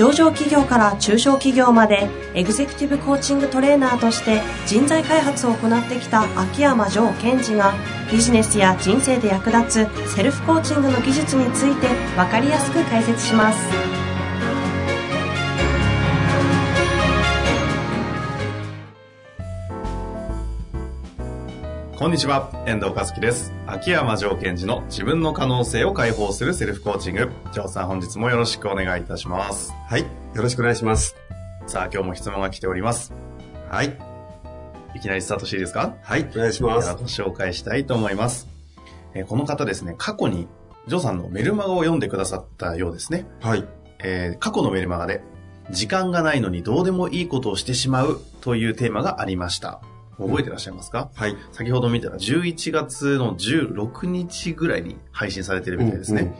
上場企業から中小企業までエグゼクティブコーチングトレーナーとして人材開発を行ってきた秋山城賢治がビジネスや人生で役立つセルフコーチングの技術について分かりやすく解説します。こんにちは、遠藤和樹です。秋山城賢治の自分の可能性を解放するセルフコーチング。城さん本日もよろしくお願いいたします。はい。よろしくお願いします。さあ今日も質問が来ております。はい。いきなりスタートしていいですか？はい。お願いしでます。はご紹介したいと思います。えーこの方ですね、過去にジョーさんのメルマガを読んでくださったようですね。はい。えー過去のメルマガで、時間がないのにどうでもいいことをしてしまうというテーマがありました。覚えてらっしゃいますか、はい。先ほど見たら11月の16日ぐらいに配信されてるみたいですね。うんうん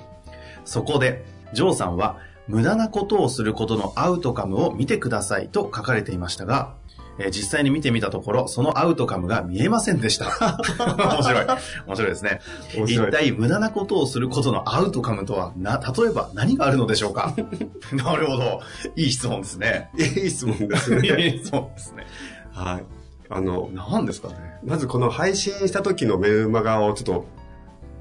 そこで、ジョーさんは無駄なことをすることのアウトカムを見てくださいと書かれていましたが、えー実際に見てみたところ、そのアウトカムが見えませんでした。面白い。面白いですね。一体無駄なことをすることのアウトカムとは、な、例えば何があるのでしょうか？なるほど。いい質問ですね。いい質問ですいね。い質問ですね。はい。あの、何ですかね。まずこの配信した時のメルマガをちょっと、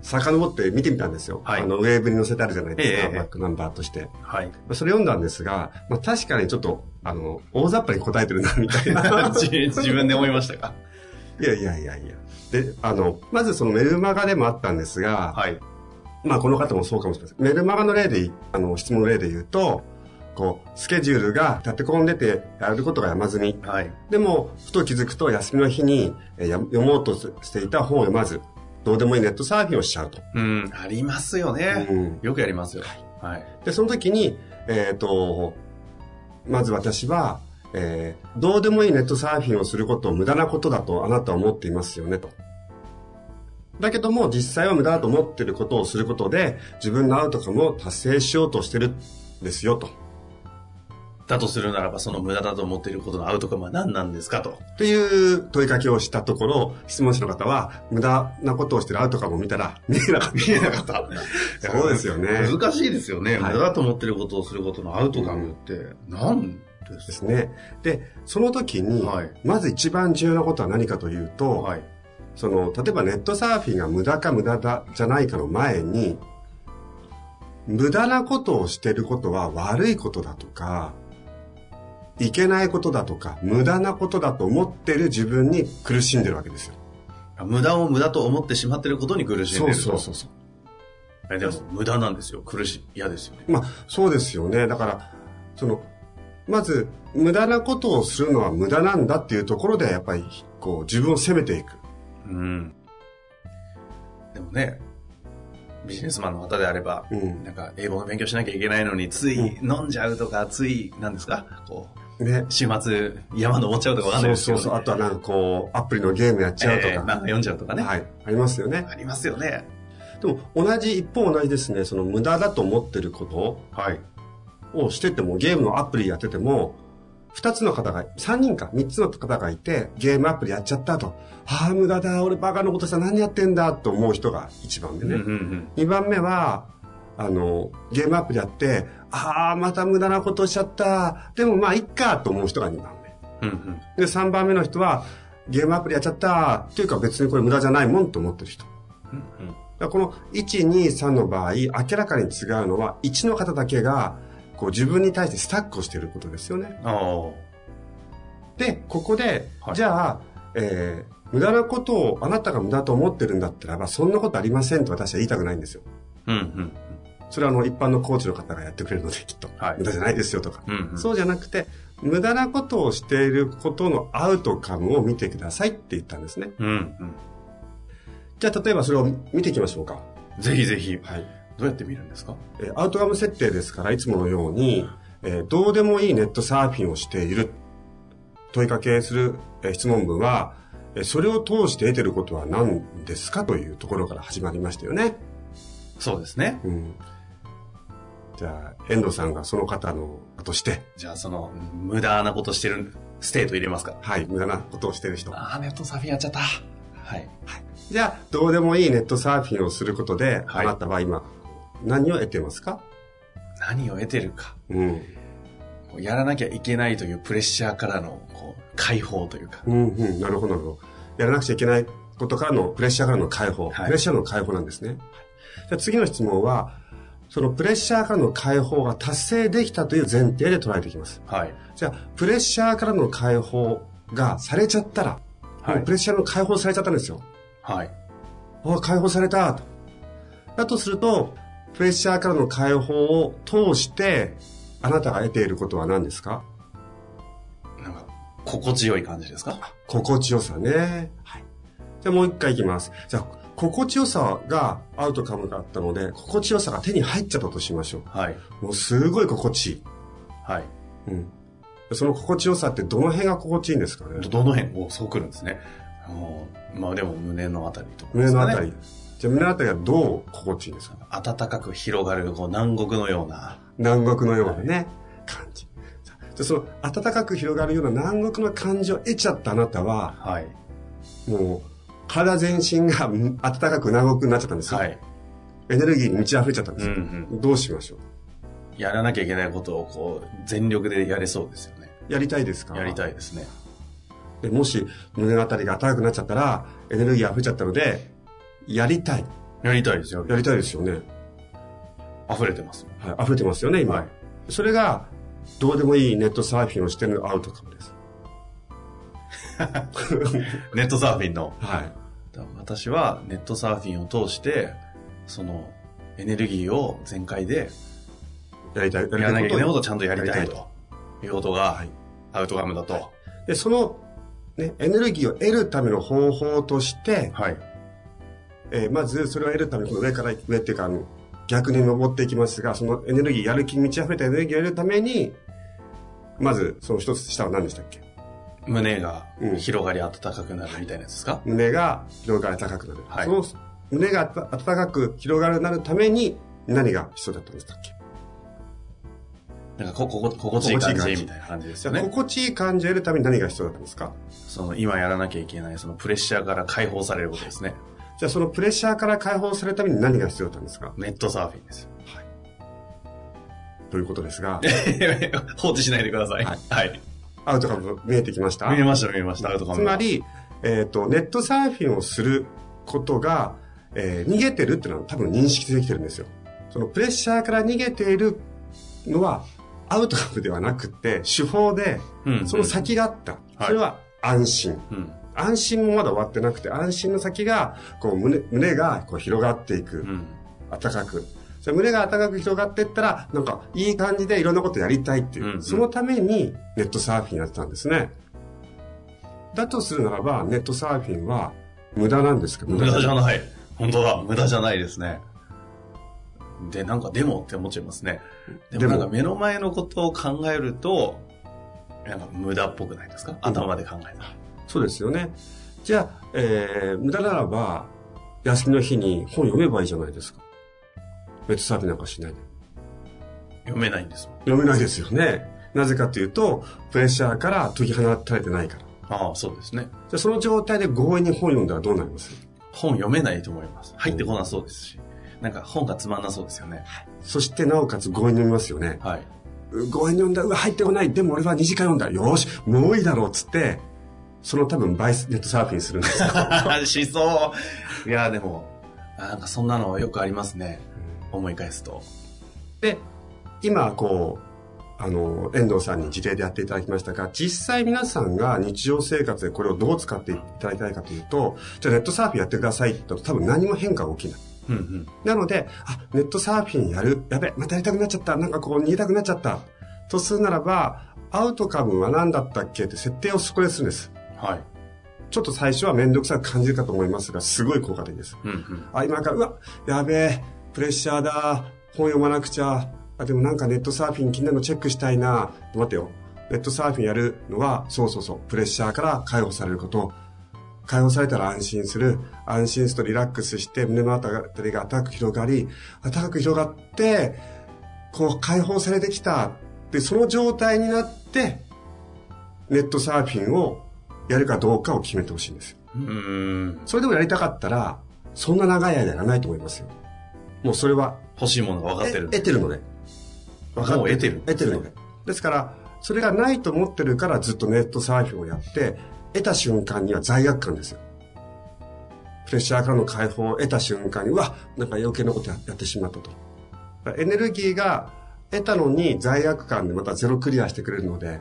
遡って見てみたんですよ。はいあの、ウェーブに載せてあるじゃないですか、ええバックナンバーとして。はい。それ読んだんですが、まあ、確かにちょっと、あの、大雑把に答えてるな、みたいな。自自分で思いましたか？いやいやいやいや。で、あの、まずそのメルマガでもあったんですが、はい。まあこの方もそうかもしれません。メルマガの例でい、あの、質問の例で言うと、こう、スケジュールが立て込んでてやることが山積み。はい。でも、ふと気づくと休みの日にえ読もうとしていた本を読まず、どうでもいいネットサーフィンをしちゃうと。うん、ありますよね。うんよくやりますよ。はい。で、その時に、えっ、と、まず私は、えーどうでもいいネットサーフィンをすることを無駄なことだとあなたは思っていますよねと。だけども実際は無駄だと思っていることをすることで自分のアウトカムを達成しようとしてるんですよと。だとするならば、その無駄だと思っていることのアウトカムは何なんですかと。という問いかけをしたところ、質問者の方は無駄なことをしているアウトカムを見たら 見えなかった。見えなかった。そうですよね。難しいですよね。はい無駄だと思っていることをすることのアウトカムって何ですね。で、その時に、はいまず一番重要なことは何かというと、はい。その、例えばネットサーフィンが無駄か無駄だじゃないかの前に、無駄なことをしてることは悪いことだとか、いけないことだとか、無駄なことだと思ってる自分に苦しんでるわけですよ。無駄を無駄と思ってしまっていることに苦しんでいると。そうそうそう。えでも、無駄なんですよ。苦しい。嫌ですよね。まあ、そうですよね。だから、その、まず、無駄なことをするのは無駄なんだっていうところで、やっぱり、こう、自分を責めていく。うん。でもね、ビジネスマンの方であれば、うん。なんか英語の勉強しなきゃいけないのに、つい飲んじゃうとか、つい、なんですか？こね。う、週末山登っちゃうとかわかんないですけど、そうそうそう。あとはなんかこう、アプリのゲームやっちゃうとか。えー漫画読んじゃうとかね。はい。ありますよね。ありますよね。でも、同じ、一方同じですね、その無駄だと思ってることはい。をしてても、ゲームのアプリやってても、二つの方が、三人か、三つの方がいて、ゲームアプリやっちゃったと。ああ、無駄だ、俺バカのことした何やってんだ、と思う人が一番でね。うんうん二番目は、あの、ゲームアプリやって、ああ、また無駄なことしちゃった。でもまあ、いっか、と思う人が二番目。うん。うんうんで、三番目の人は、ゲームアプリやっちゃった。っていうか別にこれ無駄じゃないもんと思ってる人。うんだからこの1、2、3の場合、明らかに違うのは、1の方だけが、こう自分に対してスタックをしていることですよね。で、ここで、はいじゃあ、えー、無駄なことをあなたが無駄と思ってるんだったらば、そんなことありませんと私は言いたくないんですよ。うんうん。それはあの、一般のコーチの方がやってくれるので、きっと。はい無駄じゃないですよとか。うんうん。そうじゃなくて、無駄なことをしていることのアウトカムを見てくださいって言ったんですね。うんうん。じゃあ、例えばそれを見ていきましょうか。ぜひぜひ。はい。どうやって見るんですか？えーアウトカム設定ですから、いつものように、えーどうでもいいネットサーフィンをしている。問いかけする、えー質問文は、えーそれを通して得てることは何ですかというところから始まりましたよね。そうですね。うん。じゃあ、遠藤さんがその方のとして、じゃあその、無駄なことしてるステート入れますかはい、無駄なことをしてる人。ああ、ネットサーフィンやっちゃった。はい。じゃあ、どうでもいいネットサーフィンをすることで、はいあなたは今、何を得てますか？何を得てるか。うん。やらなきゃいけないというプレッシャーからの、こう、解放というか。うん、うん、なるほど、なるほど。やらなくちゃいけないことからの、プレッシャーからの解放。はいプレッシャーの解放なんですね。じゃあ次の質問は、そのプレッシャーからの解放が達成できたという前提で捉えていきます。はい。じゃあ、プレッシャーからの解放がされちゃったら、はいプレッシャーの解放されちゃったんですよ。はい。あ、解放されたと。だとすると、プレッシャーからの解放を通して、あなたが得ていることは何ですか？なんか、心地よい感じですか？心地よさね。はい。じゃあもう一回いきます。じゃあ、心地よさがアウトカムがあったので、心地よさが手に入っちゃったとしましょはい。う。もうすごい心地いい。はい。うん。その心地よさってどの辺が心地いいんですかね？どどの辺？おそうくるんですね。おまあでも胸のあたりとかね、胸のあたり。じゃあ胸のあたりはどう心地いいんですか？暖かく広がるこう南国のような。南国のようなね、感じ。じゃあその暖かく広がるような南国の感じを得ちゃったあなたは、はい。もう、体全身がうん暖かく南国になっちゃったんですよ。はい。エネルギーに満ち溢れちゃったんですうんよ。うん。どうしましょう？やらなきゃいけないことをこう、全力でやれそうですよね。やりたいですか？やりたい。いですね。でもし、胸のあたりが暖かくなっちゃったら、エネルギー溢れちゃったので、やりたい。やりたいですよ。やりたいですよね。溢れてます。はい。溢れてますよね、今。はいそれが、どうでもいいネットサーフィンをしてるアウトカムです。ネットサーフィンの。はい。私はネットサーフィンを通して、その、エネルギーを全開で、やりたい。ややらなきゃいけないことちゃんとやりたいと。いうことが、アウトカムだと。で、その、ね、エネルギーを得るための方法として、はい。えーまずそれを得るための上から上っていうか、あの、逆に登っていきますが、そのエネルギー、やる気に満ち溢れたエネルギーを得るために、まず、その一つ下は何でしたっけ？胸がうん広がり暖かくなるみたいなやつですか、胸が広がり高くなる。はいその胸が暖かく広がるなるために何が必要だったんでしたっけ？なんかこ、ここ、心地いい感じじみたいな感じですよね。心地いい感じを得るために何が必要だったんですか？その、今やらなきゃいけない、そのプレッシャーから解放されることですね。じゃあ、そのプレッシャーから解放されるために何が必要だったんですか？ネットサーフィンですよ。ということですが、放置しないでください。はいはい。アウトカム見えてきました？見えました、見えました、アウトカムがつま、り、えっ、と、ネットサーフィンをすることが、えー逃げてるっていうのは多分認識できてるんですよ。そのプレッシャーから逃げているのは、アウトカムではなくて、手法で、うんその先があった。はいそれは安心。うん。安心もまだ終わってなくて、安心の先が、こう胸、胸がこう広がっていく。うん。暖かく。それ胸が暖かく広がっていったら、なんか、いい感じでいろんなことやりたいっていう。うんうんそのために、ネットサーフィンやってたんですね。だとするならば、ネットサーフィンは、無駄なんですか無駄じゃい。ない。本当だ、無駄じゃないですね。で、なんかでもって思っちゃいますね。ででももなんか目の前のことを考えると、なんか無駄っぽくないですか？頭で考えたら。そうですよね。じゃあ、えー、無駄ならば、休みの日に本読めばいいじゃないですか。ネットサーフィンなんかしないで。読めないんですもん。読めないですよね。なぜかというと、プレッシャーから解き放たれてないから。ああ、そうですね。じゃあその状態で強引に本読んだらどうなります？本読めないと思います。入ってこなそうですし。なんか本がつまんなそうですよね。そしてなおかつ強引に読みますよね。はい。う強引に読んだ、うわ、入ってこない。でも俺は2時間読んだ。よーし、もういいだろうっつって、その多分バイスネットサーフィンするんですよ。しそう。いや、でも、あなんかそんなのよくありますね。思い返すと。で、今、こう、あの、遠藤さんに事例でやっていただきましたが、実際皆さんが日常生活でこれをどう使っていただきたいかというと、じゃあネットサーフィンやってくださいと多分何も変化が起きない。うんうん。なので、あ、ネットサーフィンやる。やべ、またやりたくなっちゃった。なんかこう逃げたくなっちゃった。とするならば、アウトカムは何だったっけって設定をそこでするんです。はい。ちょっと最初はめんどくさく感じるかと思いますが、すごい効果的です。うんうん。あ、今から、うわ、やべえ、プレッシャーだ。本読まなくちゃ。あ、でもなんかネットサーフィン気になるのチェックしたいな。待ってよ。ネットサーフィンやるのは、そうそうそう、プレッシャーから解放されること。解放されたら安心する。安心するとリラックスして、胸のあたりが高く広がり、高く広がって、こう解放されてきたでその状態になってネットサーフィンをやるかどうかを決めてほしいんですようん。それでもやりたかったらそんな長い間やらないと思いますよもうそれは欲しいものが分かってるえ。得てるので分かもう得てる。得てるのでですからそれがないと思ってるからずっとネットサーフィンをやって得た瞬間には罪悪感ですよプレッシャーからの解放を得た瞬間にうわなんか余計なことややってしまったとエネルギーが得たのに罪悪感でまたゼロクリアしてくれるので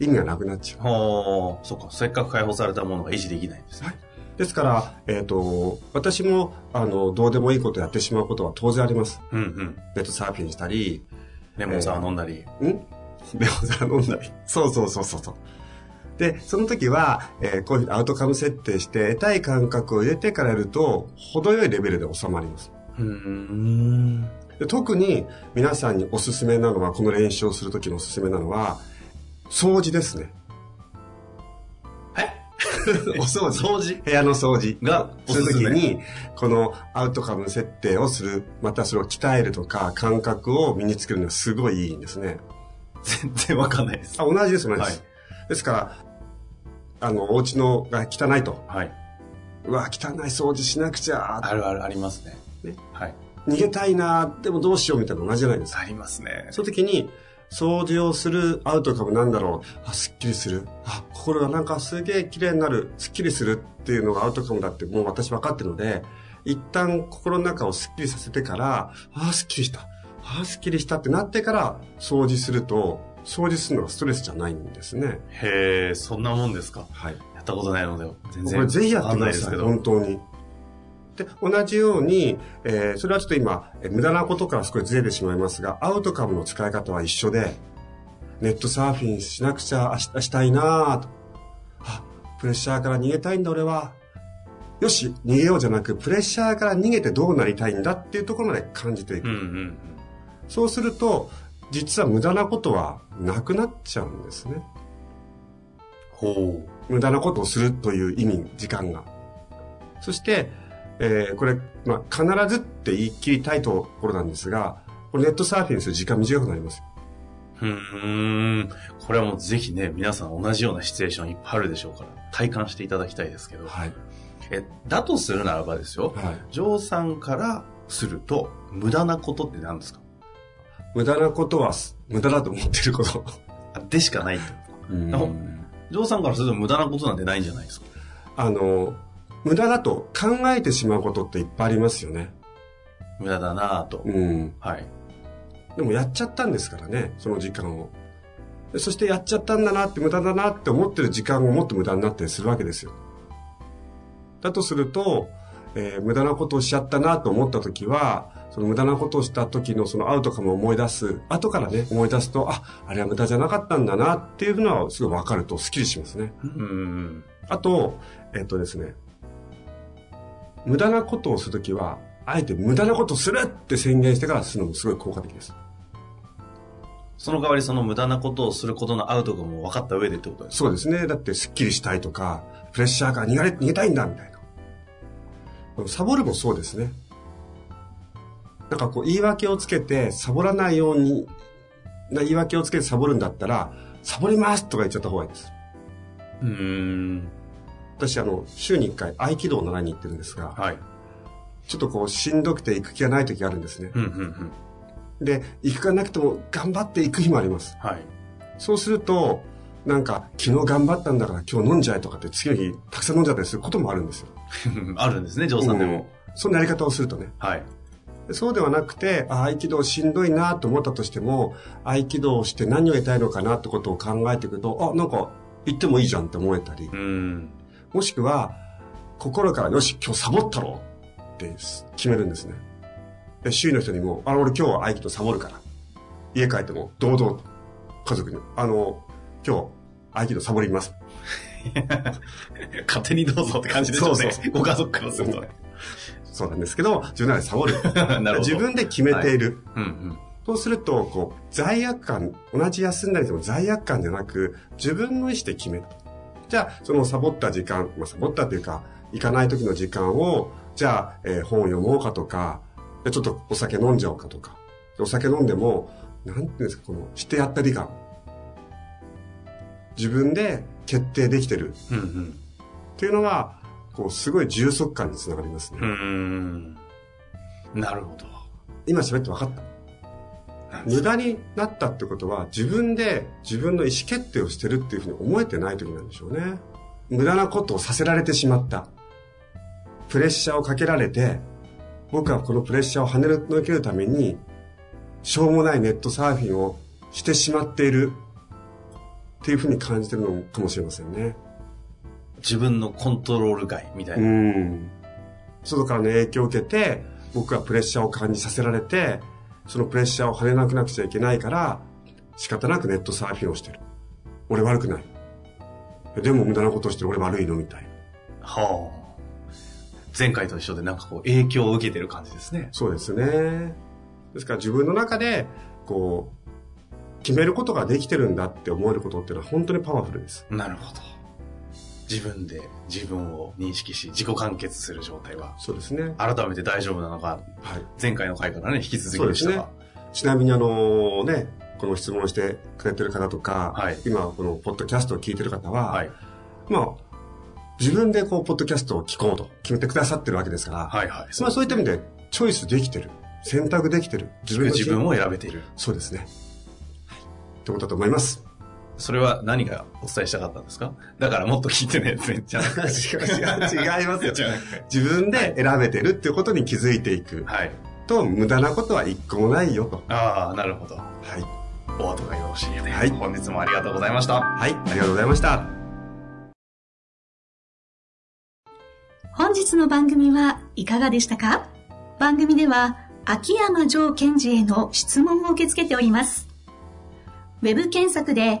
意味がなくなっちゃうほう、そっか。せっかく解放されたものが維持できないんですね。ですから、えっ、と、私も、あの、どうでもいいことやってしまうことは当然あります。うんうん。ネットサーフィンしたり、レモンサワー飲んだり。ん？レモンサワー飲んだり。そうそうそうそうそう。で、その時は、えーこういうふうにアウトカム設定して、得たい感覚を入れてからやると、程よいレベルで収まります。うん。で特に皆さんにおすすめなのは、この練習をする時のおすすめなのは、掃除ですね。お掃除。掃除部屋の掃除がおするときに、このアウトカム設定をする、またそれを鍛えるとか、感覚を身につけるのはすごいいいんですね。全然わかんないです。あ、同じです、同じです。はいですから、あの、お家のが汚いと。はい。うわ、汚い掃除しなくちゃ。あるあるありますね。ねはい。逃げたいな、でもどうしようみたいなの同じじゃないですか。ありますね。その時に、掃除をするアウトカムなんだろう。あ、すっきりする。あ、心がなんかすげえ綺麗になる。すっきりするっていうのがアウトカムだってもう私分かってるので、一旦心の中をすっきりさせてから、あ、すっきりした。あ、すっきりしたってなってから掃除すると、掃除するのがストレスじゃないんですね。へえ、そんなもんですか。はい。やったことないので、全然。これぜひやってください。ないですけど。本当に。で、同じように、えーそれはちょっと今、えー無駄なことから少しずれてしまいますが、アウトカムの使い方は一緒で、ネットサーフィンしなくちゃしたいなぁと。あ、プレッシャーから逃げたいんだ俺は。よし、逃げようじゃなく、プレッシャーから逃げてどうなりたいんだっていうところまで感じていく。うんうんうん。そうすると、実は無駄なことはなくなっちゃうんですね。ほ無駄なことをするという意味、時間が。そして、えーこれ、まあ、必ずって言い切りたいところなんですが、これネットサーフィンする時間短くなります。う。ん。これはもうぜひね、皆さん同じようなシチュエーションいっぱいあるでしょうから、体感していただきたいですけど。はい。え、だとするならばですよ。はい。ジョーさんからすると、無駄なことって何ですか？無駄なことは、無駄だと思ってること。あでしかないとうんジョーさんからすると無駄なことなんてないんじゃないですか？あの、無駄だと考えてしまうことっていっぱいありますよね。無駄だなぁと。うん。はい。でもやっちゃったんですからね、その時間を。でそしてやっちゃったんだなって無駄だなって思ってる時間ももっと無駄になったりするわけですよ。だとすると、えー無駄なことをしちゃったなと思った時は、その無駄なことをした時のそのアウトカムを思い出す、後からね、思い出すと、あ、あれは無駄じゃなかったんだなっていうのはすごいわかるとスッキリしますね。うん。あと、えっとですね、無駄なことをするときは、あえて無駄なことをするって宣言してからするのもすごい効果的です。その代わりその無駄なことをすることのアウトかも分かった上でってことですそうですね。だってスッキリしたいとか、プレッシャーから逃げれ逃げたいんだみたいな。サボるもそうですね。なんかこう言い訳をつけてサボらないように、な言い訳をつけてサボるんだったら、サボりますとか言っちゃった方がいいです。うーん。私あの、週に1回合気道を習いに行ってるんですが、はい。ちょっとこうしんどくて行く気がない時があるんですね。うんうんうん。で、行くかなくても頑張って行く日もあります。はい。そうすると、なんか、昨日頑張ったんだから今日飲んじゃえとかって次の日たくさん飲んじゃったりすることもあるんですよ。あるんですね、ジョーさんでも。そんなやり方をするとね。はい。そうではなくて、あ合気道しんどいなと思ったとしても、合気道をして何を得たいのかなってことを考えていくと、あ、なんか行ってもいいじゃんって思えたりう、ん。もしくは、心からよし、今日サボったろって決めるんですね。で周囲の人にも、あの、俺今日は合気道サボるから。家帰っても堂々と家族に、あの、今日合気道サボります。勝手にどうぞって感じでしょうね。そうそうご家族からするとね。そうなんですけど、自分なりにサボる。自分で決めている。うんうん。そうすると、こう、罪悪感、同じ休んだりでも罪悪感じゃなく、自分の意思で決める。じゃあ、そのサボった時間、まあ、サボったというか、行かない時の時間を、じゃあ、えー本を読もうかとか、でちょっとお酒飲んじゃおうかとか、お酒飲んでも、なんていうんですか、この、してやったり感。自分で決定できてるうんうん。っていうのは、こう、すごい充足感につながりますね。うーん。なるほど。今喋って分かった？無駄になったってことは、自分で自分の意思決定をしてるっていうふうに思えてない時なんでしょうね。無駄なことをさせられてしまった。プレッシャーをかけられて、僕はこのプレッシャーを跳ねのけるために、しょうもないネットサーフィンをしてしまっているっていうふうに感じてるのかもしれませんね。自分のコントロール外みたいうな。ん。外からの影響を受けて、僕はプレッシャーを感じさせられて、そのプレッシャーを跳ねなくなくちゃいけないから、仕方なくネットサーフィンをしてる。俺悪くない。でも無駄なことをしてる俺悪いのみたいな。はあ。前回と一緒でなんかこう影響を受けてる感じですね。そうですね。ですから自分の中で、こう、決めることができてるんだって思えることっていうのは本当にパワフルです。なるほど。自分で自分を認識し、自己完結する状態は、そうですね。改めて大丈夫なのか、はい。前回の回からね、引き続きでしたが。ちなみにあのね、この質問をしてくれてる方とか、はい今このポッドキャストを聞いてる方は、はい。まあ、自分でこう、ポッドキャストを聞こうと決めてくださってるわけですから、はいはい。まあそういった意味で、チョイスできてる。選択できてる。自分自分を選べている。そうですね。はい。ってことだと思います。それは何がお伝えしたかったんですか？だからもっと聞いてね、じゃなくて。違う違う、違いますよ。自分で選べてるっていうことに気づいていくはい。と、無駄なことは一個もないよと。ああ、なるほど。はい。お後がよろしいよね。はい本日もありがとうございました。はい。ありがとうございました。本日の番組はいかがでしたか？番組では秋山城賢治への質問を受け付けております。ウェブ検索で